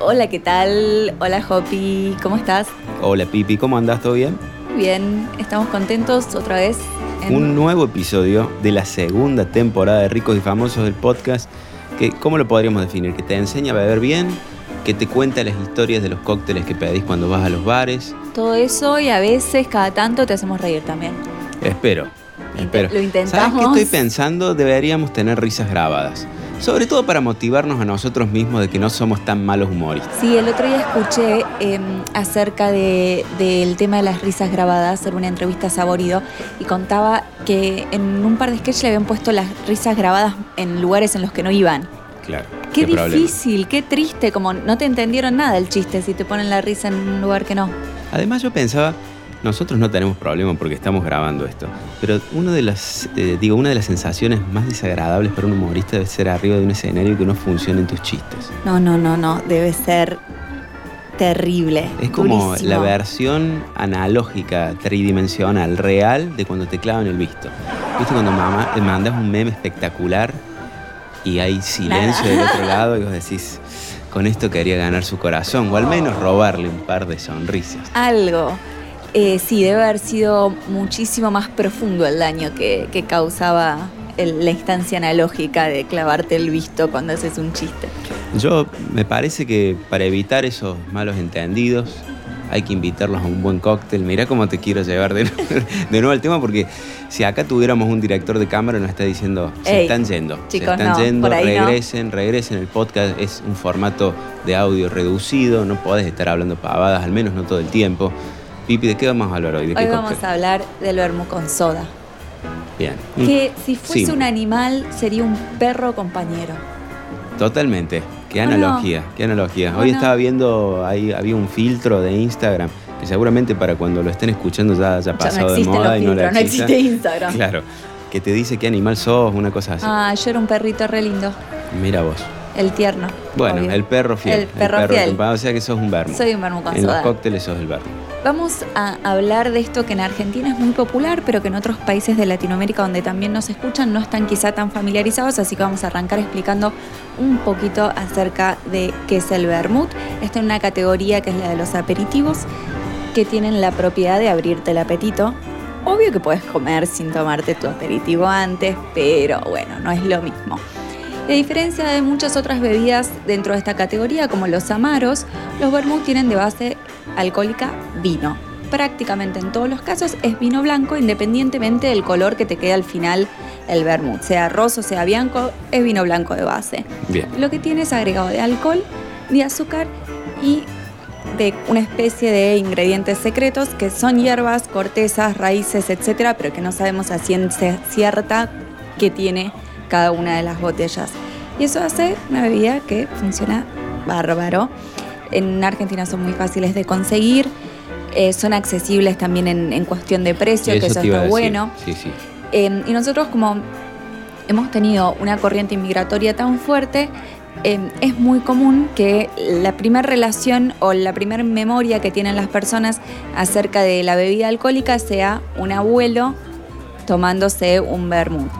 Hola, ¿qué tal? Hola, Hopi, ¿cómo estás? Hola, Pipi, ¿cómo andás? ¿Todo bien? Bien, estamos contentos otra vez. en- Un nuevo episodio de la segunda temporada de Ricos y Famosos del podcast. Que, ¿Cómo lo podríamos definir? Que te enseña a beber bien, que te cuenta las historias de los cócteles que pedís cuando vas a los bares. Todo eso y a veces, cada tanto, te hacemos reír también. Espero, Lo intentamos. ¿Sabes qué estoy pensando? Deberíamos tener risas grabadas. Sobre todo para motivarnos a nosotros mismos de que no somos tan malos humoristas. Sí, el otro día escuché em, acerca de- del tema de las risas grabadas en una entrevista a Saborido y contaba que en un par de sketches le habían puesto las risas grabadas en lugares en los que no iban. Claro. Qué, difícil, qué triste, como no te entendieron nada el chiste si te ponen la risa en un lugar que no. Además yo pensaba, nosotros no tenemos problema porque estamos grabando esto, pero una de las, eh, digo, una de las sensaciones más desagradables para un humorista debe ser arriba de un escenario y que no funcionen tus chistes. No, no, no, no, debe ser terrible. Es como durísimo. la versión analógica, tridimensional, real de cuando te clavan el visto. ¿Viste cuando mamá, te mandas un meme espectacular y hay silencio Nada. del otro lado y vos decís, con esto quería ganar su corazón o al menos robarle un par de sonrisas? Algo. Eh, sí, debe haber sido muchísimo más profundo el daño que, que causaba el- la instancia analógica de clavarte el visto cuando haces un chiste. Yo me parece que para evitar esos malos entendidos hay que invitarlos a un buen cóctel. Mirá cómo te quiero llevar de, de nuevo al tema porque si acá tuviéramos un director de cámara nos está diciendo, se Ey, están yendo, chicos, se están no, yendo, no. regresen, regresen. El podcast es un formato de audio reducido, no podés estar hablando pavadas, al menos no todo el tiempo. Pipi, ¿de qué vamos a hablar hoy? ¿De Hoy vamos cóctel? a hablar del vermú con soda. Bien. Que si fuese Sí. un animal sería un perro compañero. Totalmente. Qué ¿O no? analogía, qué analogía. ¿O Hoy no? estaba viendo, ahí había un filtro de Instagram que seguramente para cuando lo estén escuchando ya haya Ya pasado no de moda y no filtros, no exista. existe Instagram. Claro, que te dice qué animal sos, una cosa así. Ah, yo era un perrito re lindo, Mira vos. El tierno. Bueno, obvio. el perro fiel. El perro fiel. O sea que sos un vermo. Soy un vermú con en los cócteles sos el vermo. Vamos a hablar de esto que en Argentina es muy popular, pero que en otros países de Latinoamérica donde también nos escuchan no están quizá tan familiarizados, así que vamos a arrancar explicando un poquito acerca de qué es el vermut. Está en una categoría que es la de los aperitivos, que tienen la propiedad de abrirte el apetito. Obvio que puedes comer sin tomarte tu aperitivo antes, pero bueno, no es lo mismo. Y a diferencia de muchas otras bebidas dentro de esta categoría, como los amaros, los vermouth tienen de base alcohólica vino. Prácticamente en todos los casos es vino blanco, independientemente del color que te quede al final el vermouth. Sea roso, sea blanco, es vino blanco de base. Bien. Lo que tiene es agregado de alcohol, de azúcar y de una especie de ingredientes secretos que son hierbas, cortezas, raíces, etcétera, pero que no sabemos a ciencia cierta qué tiene cada una de las botellas. Y eso hace una bebida que funciona bárbaro. En Argentina son muy fáciles de conseguir, eh, son accesibles también en, en cuestión de precio, que eso está bueno. Sí, sí. Eh, y nosotros como hemos tenido una corriente inmigratoria tan fuerte, eh, es muy común que la primera relación o la primera memoria que tienen las personas acerca de la bebida alcohólica sea un abuelo tomándose un vermut.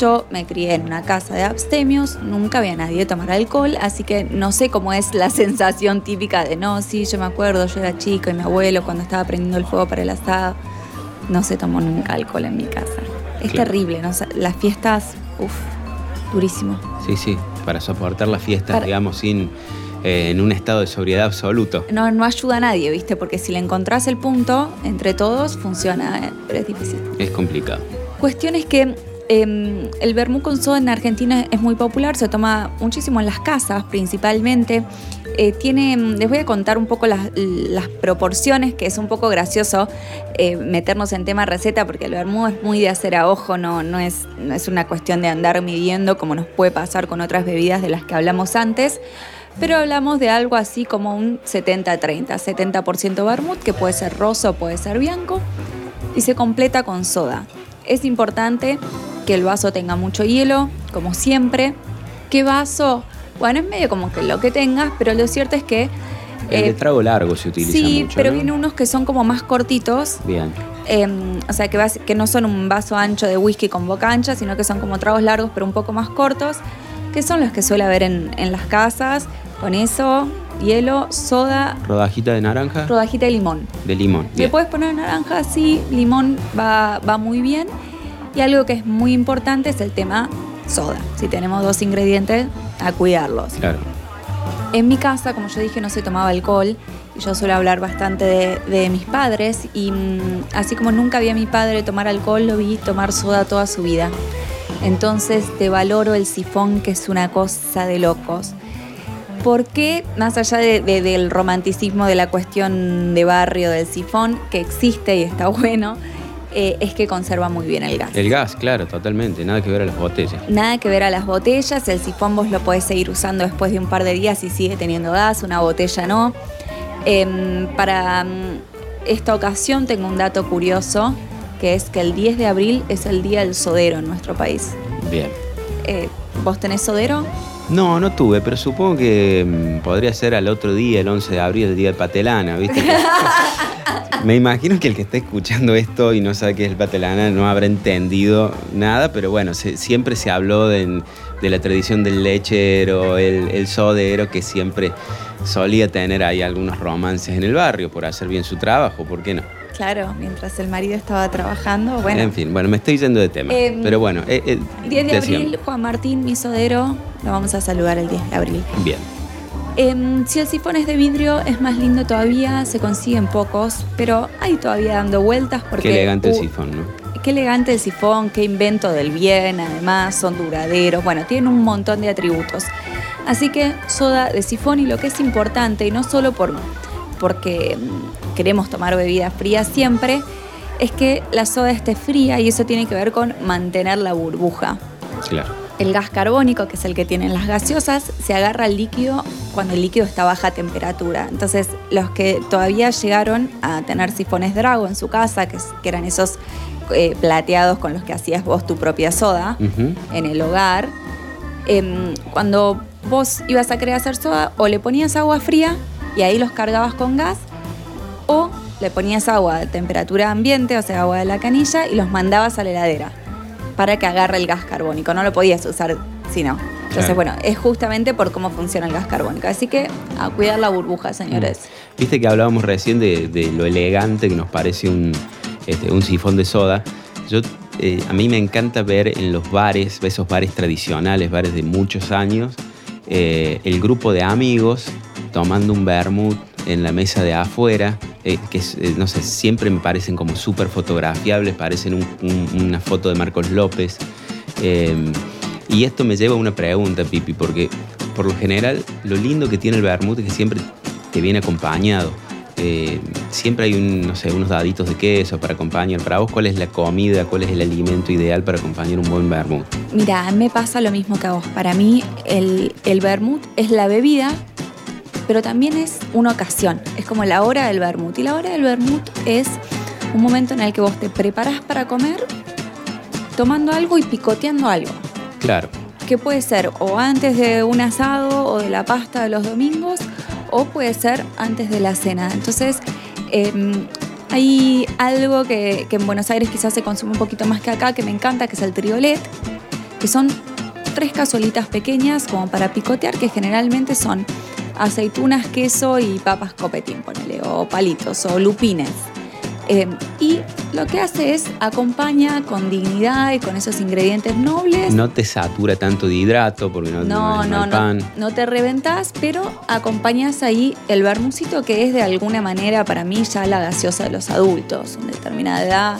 Yo me crié en una casa de abstemios, nunca vi a nadie tomar alcohol, así que no sé cómo es la sensación típica de no, sí, yo me acuerdo, yo era chico y mi abuelo cuando estaba prendiendo el fuego para el asado, no se tomó nunca alcohol en mi casa. Es Claro. terrible, ¿no? Las fiestas, uff, durísimo. Sí, sí. Para soportar las fiestas, Para- digamos, sin eh, en un estado de sobriedad absoluto. No, no ayuda a nadie, ¿viste? Porque si le encontrás el punto, entre todos funciona, ¿eh? pero es difícil. Es complicado. Cuestión es que eh, el vermú con soda en Argentina es muy popular, se toma muchísimo en las casas principalmente. Eh, tiene, les voy a contar un poco las, proporciones, que es un poco gracioso eh, meternos en tema receta, porque el vermú es muy de hacer a ojo, no, es, una cuestión de andar midiendo como nos puede pasar con otras bebidas de las que hablamos antes. Pero hablamos de algo así como un 70-30, 70%, vermut, que puede ser rosa o puede ser blanco, y se completa con soda. Es importante que el vaso tenga mucho hielo, como siempre. ¿Qué vaso? Bueno, es medio como que lo que tengas, pero lo cierto es que... El eh, de trago largo se utiliza sí, mucho. pero ¿no? vienen unos que son como más cortitos Bien. Em, o sea, que, que no son un vaso ancho de whisky con boca ancha, sino que son como tragos largos pero un poco más cortos, que son los que suele haber en, las casas. Con eso, hielo, soda. Rodajita de naranja. Rodajita de limón. De limón. Le puedes poner naranja, sí, limón va, va muy bien. Y algo que es muy importante es el tema soda. Si tenemos dos ingredientes, a cuidarlos. Claro. En mi casa, como yo dije, no se tomaba alcohol yo suelo hablar bastante de, mis padres y mm, así como nunca vi a mi padre tomar alcohol, lo vi tomar soda toda su vida. Entonces te valoro el sifón, que es una cosa de locos. ¿Por qué, más allá del romanticismo de la cuestión de barrio del sifón, que existe y está bueno, eh, es que conserva muy bien el gas. El gas, claro, totalmente. Nada que ver a las botellas. Nada que ver a las botellas. El sifón vos lo podés seguir usando después de un par de días y sigue teniendo gas, una botella no. Em, para mm, esta ocasión tengo un dato curioso, que es que el 10 de abril es el día del sodero en nuestro país. Bien. Eh, ¿Vos tenés sodero? No, no tuve, pero supongo que mm, podría ser al otro día, el 11 de abril, el día de Patelana, ¿viste? Me imagino que el que está escuchando esto y no sabe qué es el Patelana no habrá entendido nada, pero bueno, siempre se habló de, la tradición del lechero, el, el sodero, que siempre solía tener ahí algunos romances en el barrio por hacer bien su trabajo, ¿por qué no? Claro, mientras el marido estaba trabajando, bueno. En fin, bueno, me estoy yendo de tema. Em, pero bueno. 10 eh, eh, de abril, Juan Martín Misodero, lo vamos a saludar el 10 de abril. Bien. Em, si el sifón es de vidrio, es más lindo todavía, se consiguen pocos, pero hay todavía dando vueltas porque... Qué elegante el sifón, ¿no? Qué elegante el sifón, qué invento del bien, además, son duraderos, bueno, tienen un montón de atributos. Así que soda de sifón y lo que es importante, y no solo por, porque mm, queremos tomar bebidas frías siempre, es que la soda esté fría y eso tiene que ver con mantener la burbuja. Claro. El gas carbónico, que es el que tienen las gaseosas, se agarra al líquido cuando el líquido está a baja temperatura. Entonces, los que todavía llegaron a tener sifones Drago en su casa, que, eran esos eh, plateados con los que hacías vos tu propia soda en el hogar, em, cuando vos ibas a querer hacer soda o le ponías agua fría y ahí los cargabas con gas o le ponías agua a temperatura ambiente, o sea, agua de la canilla, y los mandabas a la heladera para que agarre el gas carbónico. No lo podías usar si no. Entonces, bueno, es justamente por cómo funciona el gas carbónico. Así que a cuidar la burbuja, señores. Mm. Viste que hablábamos recién de, lo elegante que nos parece un, este, un sifón de soda. Yo, eh, a mí me encanta ver en los bares, esos bares tradicionales, bares de muchos años, eh, el grupo de amigos tomando un vermut en la mesa de afuera, eh, que eh, no sé, siempre me parecen como súper fotografiables, parecen una foto de Marcos López. y esto me lleva a una pregunta, Pipi, porque por lo general lo lindo que tiene el vermut es que siempre te viene acompañado. Eh, siempre hay no sé, unos daditos de queso para acompañar. Para vos, ¿cuál es la comida, cuál es el alimento ideal para acompañar un buen vermut? Mira, me pasa lo mismo que a vos. Para mí, el, el vermut es la bebida, pero también es una ocasión. Es como la hora del vermut. Y la hora del vermut es un momento en el que vos te preparás para comer tomando algo y picoteando algo. Claro. Que puede ser o antes de un asado o de la pasta de los domingos o puede ser antes de la cena. Entonces, em, hay algo que, en Buenos Aires quizás se consume un poquito más que acá, que me encanta, que es el triolet, que son tres cazuelitas pequeñas como para picotear, que generalmente son aceitunas, queso y papas copetín, ponele, o palitos, o lupines. Eh, y lo que hace es acompaña con dignidad y con esos ingredientes nobles. No te satura tanto de hidrato porque no, no, no, no, no te reventas, pero acompañas ahí el vermucito que es de alguna manera para mí ya la gaseosa de los adultos, en determinada edad.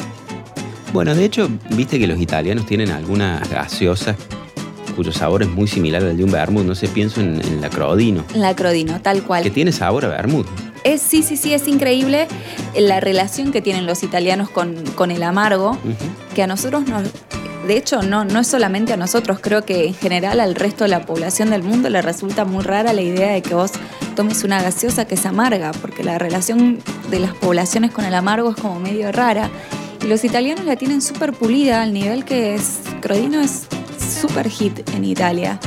Bueno, de hecho, viste que los italianos tienen algunas gaseosas cuyo sabor es muy similar al de un vermut. No sé, pienso en, en la Crodino. La Crodino, tal cual. Que tiene sabor a vermut. Es, sí, sí, sí, es increíble la relación que tienen los italianos con, el amargo, que a nosotros nos... De hecho, no, no es solamente a nosotros, creo que en general al resto de la población del mundo le resulta muy rara la idea de que vos tomes una gaseosa que es amarga, porque la relación de las poblaciones con el amargo es como medio rara. Y los italianos la tienen súper pulida al nivel que es, Crodino es súper hit en Italia.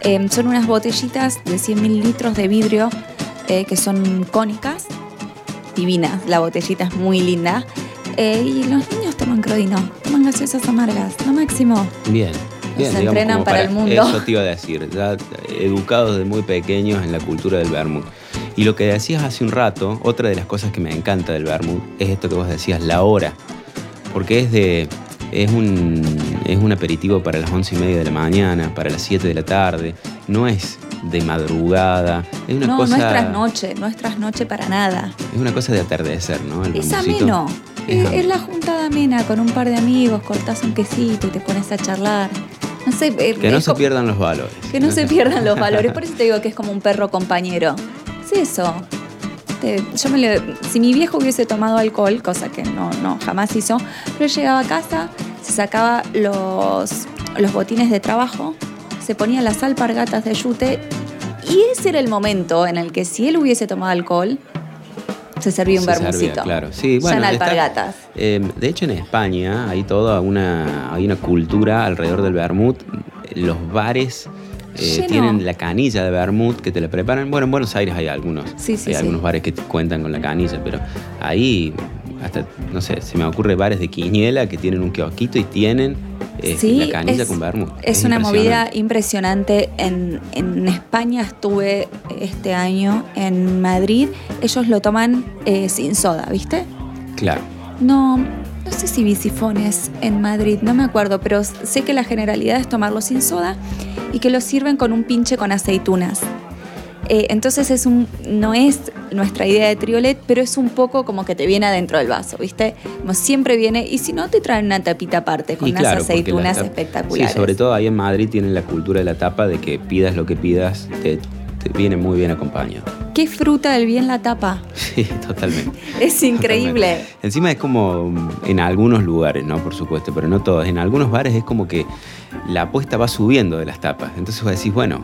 Em, son unas botellitas de 100 mililitros de vidrio eh, que son cónicas, divinas, la botellita es muy linda. Eh, y los niños toman crodino, toman gaseosas amargas, lo máximo. Bien. Bien, Se digamos, entrenan para el mundo. Eso te iba a decir, ya educados desde muy pequeños en la cultura del vermut. Y lo que decías hace un rato, otra de las cosas que me encanta del vermut es esto que vos decías, la hora. Porque es de. Es un, es un aperitivo para las once y media de la mañana, para las 7 de la tarde. No es de madrugada. Es una no, cosa. no es trasnoche, no es trasnoche para nada. Es una cosa de atardecer, ¿no? El Es ameno. Es Es, la juntada amena con un par de amigos, cortás un quesito y te pones a charlar. No sé. eh, Que no se pierdan los valores. Que no se pierdan los valores. Por eso te digo que es como un perro compañero. Es eso. Yo me le- si mi viejo hubiese tomado alcohol, cosa que no, no jamás hizo, pero llegaba a casa, se sacaba los, los botines de trabajo, se ponía las alpargatas de yute y ese era el momento en el que si él hubiese tomado alcohol, se servía un vermucito. claro. Sí, bueno, en está- alpargatas. eh, de hecho, en España hay toda una, hay una cultura alrededor del vermut. Los bares eh, tienen la canilla de vermut que te la preparan. Bueno, en Buenos Aires hay algunos. Sí, sí, hay sí. algunos bares que te cuentan con la canilla, pero ahí hasta, no sé, se me ocurre bares de Quiniela que tienen un kiosquito y tienen eh, Sí, la canilla es- con vermut. Es, una movida impresionante. En, en España estuve este año, en Madrid. Ellos lo toman eh, sin soda, ¿viste? Claro. No, no sé si bisifones en Madrid, no me acuerdo, pero sé que la generalidad es tomarlo sin soda y que lo sirven con un pinche con aceitunas. Eh, entonces es un, no es nuestra idea de triolet, pero es un poco como que te viene adentro del vaso, ¿viste? Como siempre viene, y si no, te traen una tapita aparte con Y unas claro, aceitunas espectaculares. Sí, sobre todo ahí en Madrid tienen la cultura de la tapa de que pidas lo que pidas, te, te viene muy bien acompañado. ¿Qué fruta del bien la tapa? Sí, totalmente. Es increíble. Totalmente. Encima es como mm, en algunos lugares, ¿no? Por supuesto, pero no todos. En algunos bares es como que la apuesta va subiendo de las tapas. Entonces vos decís, bueno,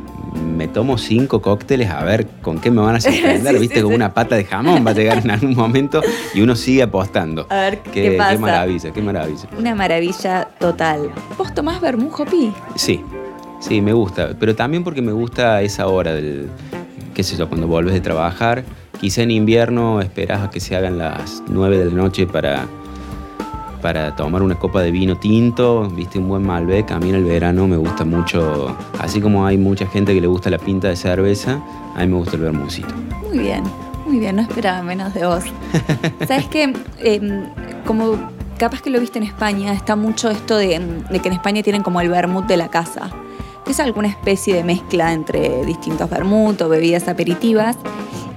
me tomo cinco cócteles a ver con qué me van a sorprender, Sí, ¿viste? sí, como sí. una pata de jamón va a llegar en algún momento y uno sigue apostando. A ver qué, pasa. qué maravilla, qué maravilla. Una maravilla total. ¿Vos tomás vermú, Jopi? Sí, sí, me gusta. Pero también porque me gusta esa hora del, qué sé yo, cuando volves de trabajar. Quizá en invierno esperas a que se hagan las 9 de la noche para, para tomar una copa de vino tinto, viste, un buen Malbec. A mí en el verano me gusta mucho, así como hay mucha gente que le gusta la pinta de cerveza, a mí me gusta el vermucito. Muy bien, muy bien, no esperaba menos de vos. Sabes que, como capaz que lo viste en España, está mucho esto de, em, de que en España tienen como el vermut de la casa, es alguna especie de mezcla entre distintos vermut o bebidas aperitivas.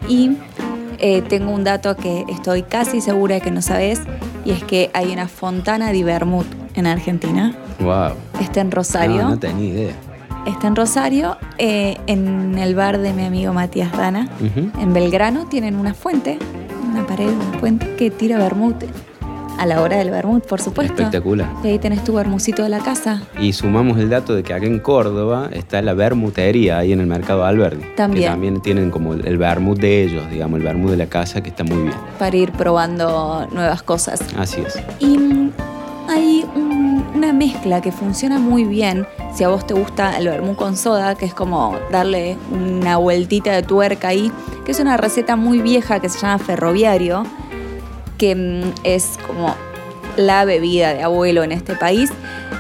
Y eh, tengo un dato que estoy casi segura de que no sabes, y es que hay una fontana de vermut en Argentina. Wow. Está en Rosario. No, no tenía idea. Está en Rosario, eh, en el bar de mi amigo Matías Dana. Ujú. En Belgrano tienen una fuente, una pared, una fuente que tira vermut. A la hora del vermut, por supuesto. Espectacular. Y ahí tenés tu vermucito de la casa. Y sumamos el dato de que acá en Córdoba está la vermutería ahí en el mercado Alberdi. También. Que también tienen como el, vermut de ellos, digamos, el vermut de la casa que está muy bien. para ir probando nuevas cosas. Así es. Y mm, hay un- una mezcla que funciona muy bien si a vos te gusta el vermú con soda, que es como darle una vueltita de tuerca ahí, que es una receta muy vieja que se llama ferroviario, que mm, es como la bebida de abuelo en este país.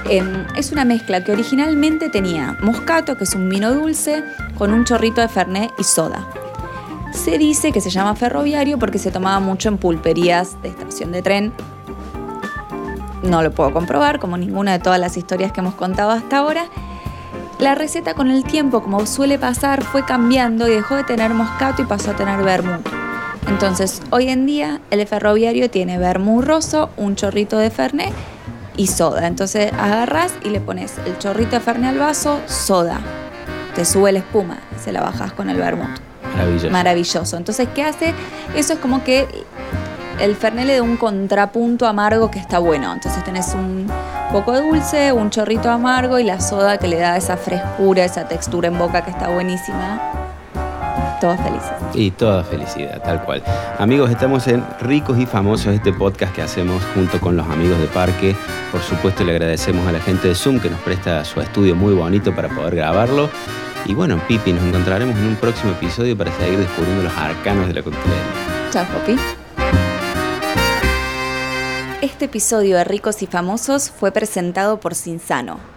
Em, es una mezcla que originalmente tenía moscato, que es un vino dulce, con un chorrito de fernet y soda. Se dice que se llama ferroviario porque se tomaba mucho en pulperías de estación de tren. No lo puedo comprobar, como ninguna de todas las historias que hemos contado hasta ahora. La receta con el tiempo, como suele pasar, fue cambiando y dejó de tener moscato y pasó a tener vermut. Entonces, hoy en día, el ferroviario tiene vermut roso, un chorrito de fernet y soda. Entonces, agarras y le pones el chorrito de fernet al vaso, soda. Te sube la espuma, se la bajas con el vermut Maravilloso. maravilloso. Entonces, ¿qué hace? Eso es como que el Fernet le da un contrapunto amargo que está bueno. Entonces tenés un poco de dulce, un chorrito amargo y la soda que le da esa frescura, esa textura en boca que está buenísima. Todos felices. Y toda felicidad, tal cual. Amigos, estamos en Ricos y Famosos, este podcast que hacemos junto con los amigos de Parque. Por supuesto, le agradecemos a la gente de Zoom que nos presta su estudio muy bonito para poder grabarlo. Y bueno, Pipi, nos encontraremos en un próximo episodio para seguir descubriendo los arcanos de la coctelería. Chao, Popi. este episodio de Ricos y Famosos fue presentado por Cinsano